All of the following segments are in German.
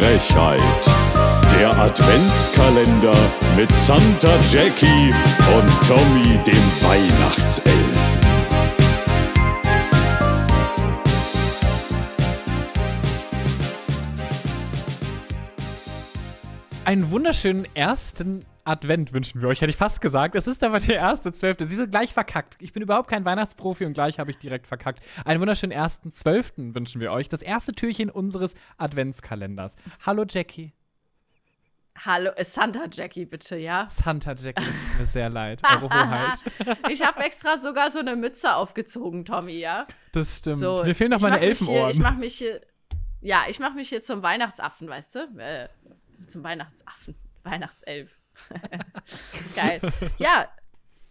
Frechheit. Der Adventskalender mit Santa Jackie und Tommy dem Weihnachtself. Einen wunderschönen ersten Advent wünschen wir euch, hätte ich fast gesagt. Es ist aber der erste Zwölfte. Sie sind gleich verkackt. Ich bin überhaupt kein Weihnachtsprofi und gleich habe ich direkt verkackt. Einen wunderschönen ersten Zwölften wünschen wir euch. Das erste Türchen unseres Adventskalenders. Hallo Jackie. Hallo, äh, Santa Jackie, bitte, ja? Santa Jackie, es tut mir sehr leid. Eure Hoheit. ich habe extra sogar so eine Mütze aufgezogen, Tommy, ja? Das stimmt. So, mir fehlen noch meine Elfenohren. ich mache mich hier, ja, ich mache mich hier zum Weihnachtsaffen, weißt du? Äh, zum Weihnachtsaffen. Weihnachtself. Geil. Ja,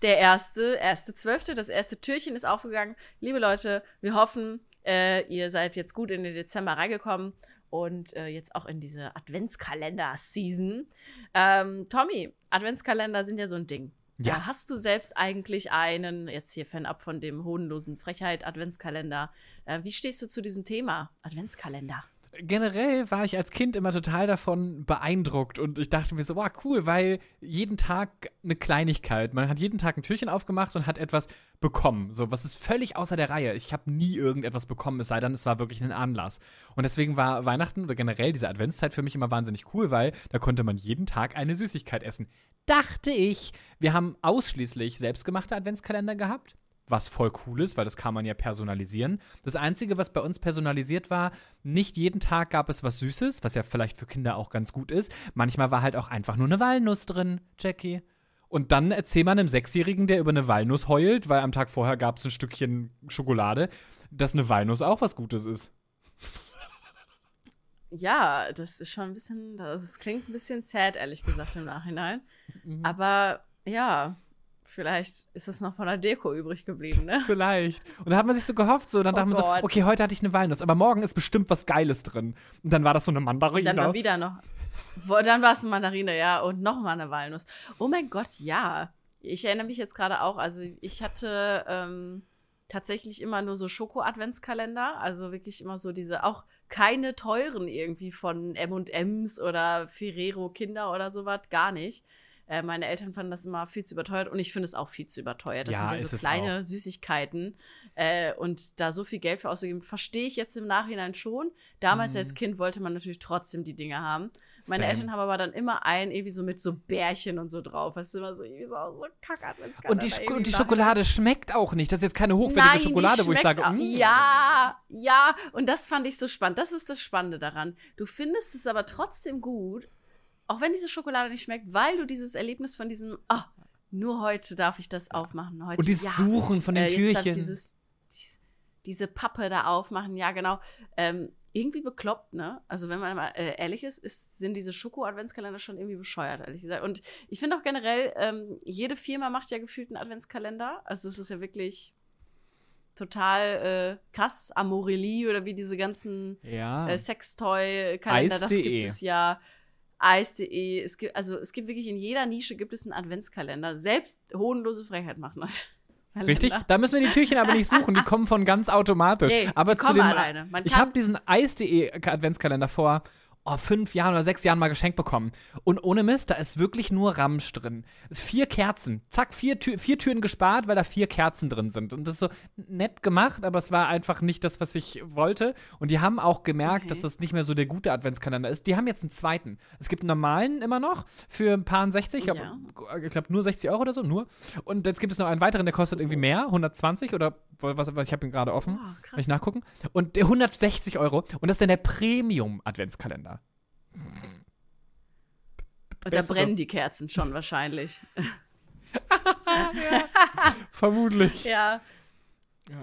der erste, erste Zwölfte, das erste Türchen ist aufgegangen. Liebe Leute, wir hoffen, äh, ihr seid jetzt gut in den Dezember reingekommen und äh, jetzt auch in diese Adventskalender-Season. Ähm, Tommy, Adventskalender sind ja so ein Ding. Ja. Äh, hast du selbst eigentlich einen, jetzt hier fernab von dem hohnlosen Frechheit-Adventskalender, äh, wie stehst du zu diesem Thema Adventskalender? Generell war ich als Kind immer total davon beeindruckt und ich dachte mir so, wow, cool, weil jeden Tag eine Kleinigkeit. Man hat jeden Tag ein Türchen aufgemacht und hat etwas bekommen. So, was ist völlig außer der Reihe. Ich habe nie irgendetwas bekommen, es sei denn, es war wirklich ein Anlass. Und deswegen war Weihnachten oder generell diese Adventszeit für mich immer wahnsinnig cool, weil da konnte man jeden Tag eine Süßigkeit essen. Dachte ich. Wir haben ausschließlich selbstgemachte Adventskalender gehabt was voll cool ist, weil das kann man ja personalisieren. Das Einzige, was bei uns personalisiert war, nicht jeden Tag gab es was Süßes, was ja vielleicht für Kinder auch ganz gut ist. Manchmal war halt auch einfach nur eine Walnuss drin, Jackie. Und dann erzählt man einem Sechsjährigen, der über eine Walnuss heult, weil am Tag vorher gab es ein Stückchen Schokolade, dass eine Walnuss auch was Gutes ist. Ja, das ist schon ein bisschen, das klingt ein bisschen sad, ehrlich gesagt, im Nachhinein. Mhm. Aber ja, Vielleicht ist es noch von der Deko übrig geblieben, ne? Vielleicht. Und da hat man sich so gehofft, so, dann oh dachte man so, okay, heute hatte ich eine Walnuss, aber morgen ist bestimmt was Geiles drin. Und dann war das so eine Mandarine. Dann war wieder noch. Dann war es eine Mandarine, ja, und nochmal eine Walnuss. Oh mein Gott, ja. Ich erinnere mich jetzt gerade auch, also ich hatte ähm, tatsächlich immer nur so Schoko-Adventskalender, also wirklich immer so diese, auch keine teuren irgendwie von M&M's oder Ferrero Kinder oder sowas, gar nicht. Äh, meine Eltern fanden das immer viel zu überteuert und ich finde es auch viel zu überteuert. Das ja, sind ja so kleine Süßigkeiten äh, und da so viel Geld für auszugeben, verstehe ich jetzt im Nachhinein schon. Damals mhm. als Kind wollte man natürlich trotzdem die Dinge haben. Meine Fan. Eltern haben aber dann immer einen irgendwie so mit so Bärchen und so drauf. Weißt du, immer so irgendwie so, so kackert, Und die, Sch und die Schokolade schmeckt auch nicht. Das ist jetzt keine hochwertige Nein, Schokolade, wo ich sage, mm. ja, ja. Und das fand ich so spannend. Das ist das Spannende daran. Du findest es aber trotzdem gut, auch wenn diese Schokolade nicht schmeckt, weil du dieses Erlebnis von diesem, oh, nur heute darf ich das aufmachen. Heute, und dieses ja, Suchen von den äh, Türchen. Dieses, diese, diese Pappe da aufmachen, ja, genau. Ähm, irgendwie bekloppt, ne? Also, wenn man mal äh, ehrlich ist, ist, sind diese Schoko-Adventskalender schon irgendwie bescheuert, ehrlich gesagt. Und ich finde auch generell, ähm, jede Firma macht ja gefühlt einen Adventskalender. Also, es ist ja wirklich total äh, krass. Amorelie oder wie diese ganzen ja. äh, Sextoy-Kalender, das gibt es ja. Eis.de, es gibt, also es gibt wirklich in jeder Nische gibt es einen Adventskalender. Selbst hohnlose Frechheit macht man. Richtig? Da müssen wir die Türchen aber nicht suchen, die kommen von ganz automatisch. Nee, aber zu dem, alleine. Man ich habe diesen Eis.de Adventskalender vor oh, fünf Jahren oder sechs Jahren mal geschenkt bekommen. Und ohne Mist, da ist wirklich nur Ramsch drin. Es vier Kerzen. Zack, vier, Tür vier Türen gespart, weil da vier Kerzen drin sind. Und das ist so nett gemacht, aber es war einfach nicht das, was ich wollte. Und die haben auch gemerkt, okay. dass das nicht mehr so der gute Adventskalender ist. Die haben jetzt einen zweiten. Es gibt einen normalen immer noch für ein paar 60. Ich glaube ja. glaub, nur 60 Euro oder so, nur. Und jetzt gibt es noch einen weiteren, der kostet irgendwie mehr, 120 oder was, was ich habe ihn gerade offen. Oh, Kann ich nachgucken. Und der 160 Euro. Und das ist dann der Premium-Adventskalender. Und da brennen die Kerzen schon wahrscheinlich. ja, vermutlich. Ja.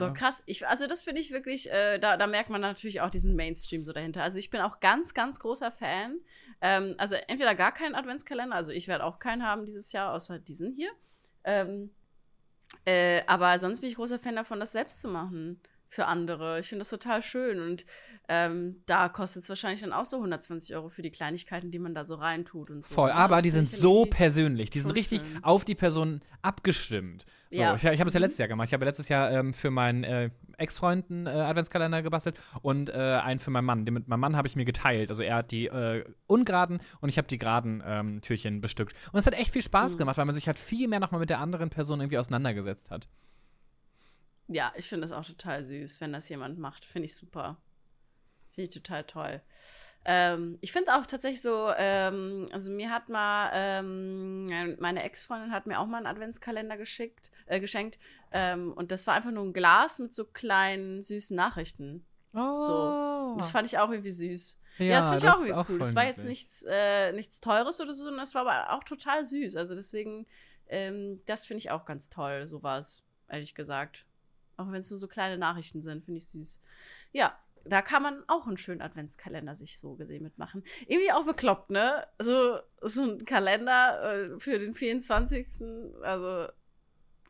Ja. Krass. Ich, also, das finde ich wirklich, äh, da, da merkt man natürlich auch diesen Mainstream so dahinter. Also, ich bin auch ganz, ganz großer Fan. Ähm, also, entweder gar keinen Adventskalender, also ich werde auch keinen haben dieses Jahr, außer diesen hier. Ähm, äh, aber sonst bin ich großer Fan davon, das selbst zu machen. Für andere. Ich finde das total schön. Und ähm, da kostet es wahrscheinlich dann auch so 120 Euro für die Kleinigkeiten, die man da so reintut und so. Voll, ne? aber die sind so persönlich. Die sind richtig schön. auf die Person abgestimmt. So, Ja. ich, ich habe es ja Mhm. letztes Jahr gemacht. Ich habe letztes Jahr ähm, für meinen äh, Ex-Freund einen äh, Adventskalender gebastelt und äh, einen für meinen Mann. Den mit meinem Mann habe ich mir geteilt. Also er hat die äh, ungeraden und ich habe die geraden ähm, Türchen bestückt. Und es hat echt viel Spaß Mhm. gemacht, weil man sich halt viel mehr nochmal mit der anderen Person irgendwie auseinandergesetzt hat. Ja, ich finde das auch total süß, wenn das jemand macht. Finde ich super. Finde ich total toll. Ähm, ich finde auch tatsächlich so, ähm, also mir hat mal, ähm, meine Ex-Freundin hat mir auch mal einen Adventskalender geschickt, äh, geschenkt. Ähm, und das war einfach nur ein Glas mit so kleinen, süßen Nachrichten. Oh. Und das fand ich auch irgendwie süß. Ja, das fand ich auch irgendwie cool. voll Das war jetzt nichts, äh, nichts Teures oder so, sondern das war aber auch total süß. Also deswegen, ähm, das finde ich auch ganz toll, sowas, ehrlich gesagt. Auch wenn es nur so kleine Nachrichten sind, finde ich süß. Ja, da kann man auch einen schönen Adventskalender sich so gesehen mitmachen. Irgendwie auch bekloppt, ne? So, so ein Kalender äh, für den 24. Also,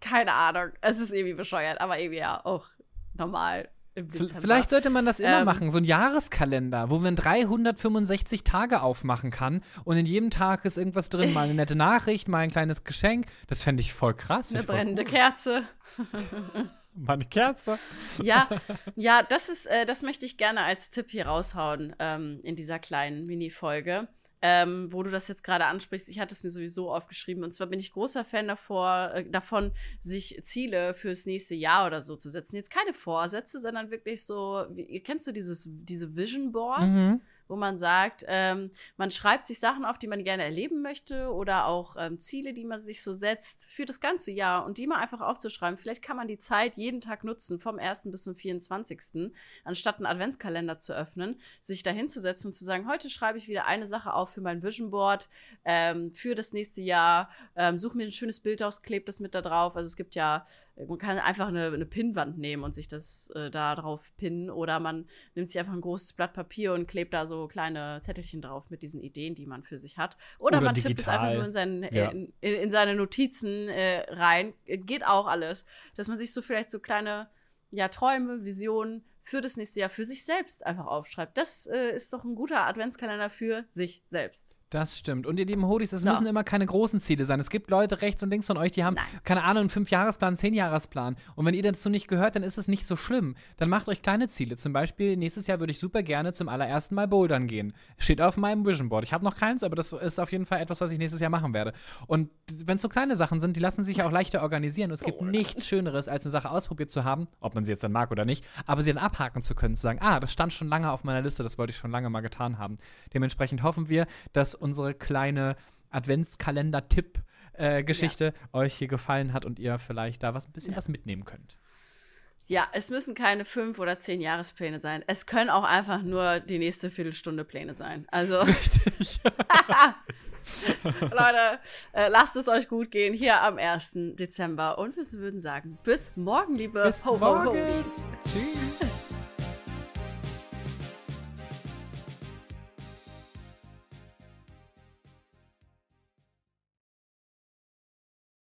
keine Ahnung. Es ist irgendwie bescheuert, aber irgendwie ja auch normal. Vielleicht sollte man das immer Ähm, machen, so ein Jahreskalender, wo man 365 Tage aufmachen kann und in jedem Tag ist irgendwas drin, mal eine nette Nachricht, mal ein kleines Geschenk. Das fände ich voll krass. Eine brennende. Kerze. Mal eine Kerze. Ja, ja, das ist, äh, das möchte ich gerne als Tipp hier raushauen ähm, in dieser kleinen Mini-Folge. Ähm, wo du das jetzt gerade ansprichst, ich hatte es mir sowieso aufgeschrieben. Und zwar bin ich großer Fan davor, äh, davon, sich Ziele fürs nächste Jahr oder so zu setzen. Jetzt keine Vorsätze, sondern wirklich so, wie, kennst du dieses, diese Vision Boards? Mhm. Wo man sagt, ähm, man schreibt sich Sachen auf, die man gerne erleben möchte oder auch ähm, Ziele, die man sich so setzt für das ganze Jahr und die mal einfach aufzuschreiben. Vielleicht kann man die Zeit jeden Tag nutzen, vom 1. bis zum 24. Anstatt einen Adventskalender zu öffnen, sich da hinzusetzen und zu sagen, heute schreibe ich wieder eine Sache auf für mein Vision Board ähm, für das nächste Jahr, ähm, suche mir ein schönes Bild aus, klebe das mit da drauf. Also es gibt ja, man kann einfach eine, eine Pinnwand nehmen und sich das äh, da drauf pinnen oder man nimmt sich einfach ein großes Blatt Papier und klebt da so kleine Zettelchen drauf mit diesen Ideen, die man für sich hat. Oder, Oder man tippt es digital. einfach nur in, seinen, Ja. in, in, in seine Notizen äh, rein. Geht auch alles. Dass man sich so vielleicht so kleine ja, Träume, Visionen für das nächste Jahr für sich selbst einfach aufschreibt. Das äh, ist doch ein guter Adventskalender für sich selbst. Das stimmt. Und ihr lieben Hodis, es So. müssen immer keine großen Ziele sein. Es gibt Leute rechts und links von euch, die haben, Nein. keine Ahnung, einen Fünfjahresplan, einen Zehnjahresplan. Und wenn ihr dazu nicht gehört, dann ist es nicht so schlimm. Dann macht euch kleine Ziele. Zum Beispiel, nächstes Jahr würde ich super gerne zum allerersten Mal bouldern gehen. Steht auf meinem Vision Board. Ich habe noch keins, aber das ist auf jeden Fall etwas, was ich nächstes Jahr machen werde. Und wenn es so kleine Sachen sind, die lassen sich auch leichter organisieren. Und es gibt nichts Schöneres, als eine Sache ausprobiert zu haben, ob man sie jetzt dann mag oder nicht, aber sie dann abhaken zu können, zu sagen, ah, das stand schon lange auf meiner Liste, das wollte ich schon lange mal getan haben. Dementsprechend hoffen wir, dass unsere kleine Adventskalender-Tipp-Geschichte euch hier gefallen hat und ihr vielleicht da was ein bisschen Ja. was mitnehmen könnt. Ja, es müssen keine fünf oder zehn Jahrespläne sein. Es können auch einfach nur die nächste Viertelstunde Pläne sein. Also, Richtig. Leute, äh, lasst es euch gut gehen hier am 1. Dezember. Und wir würden sagen, bis morgen, liebe Bis Ho-Ho-Hodies. morgen. Tschüss.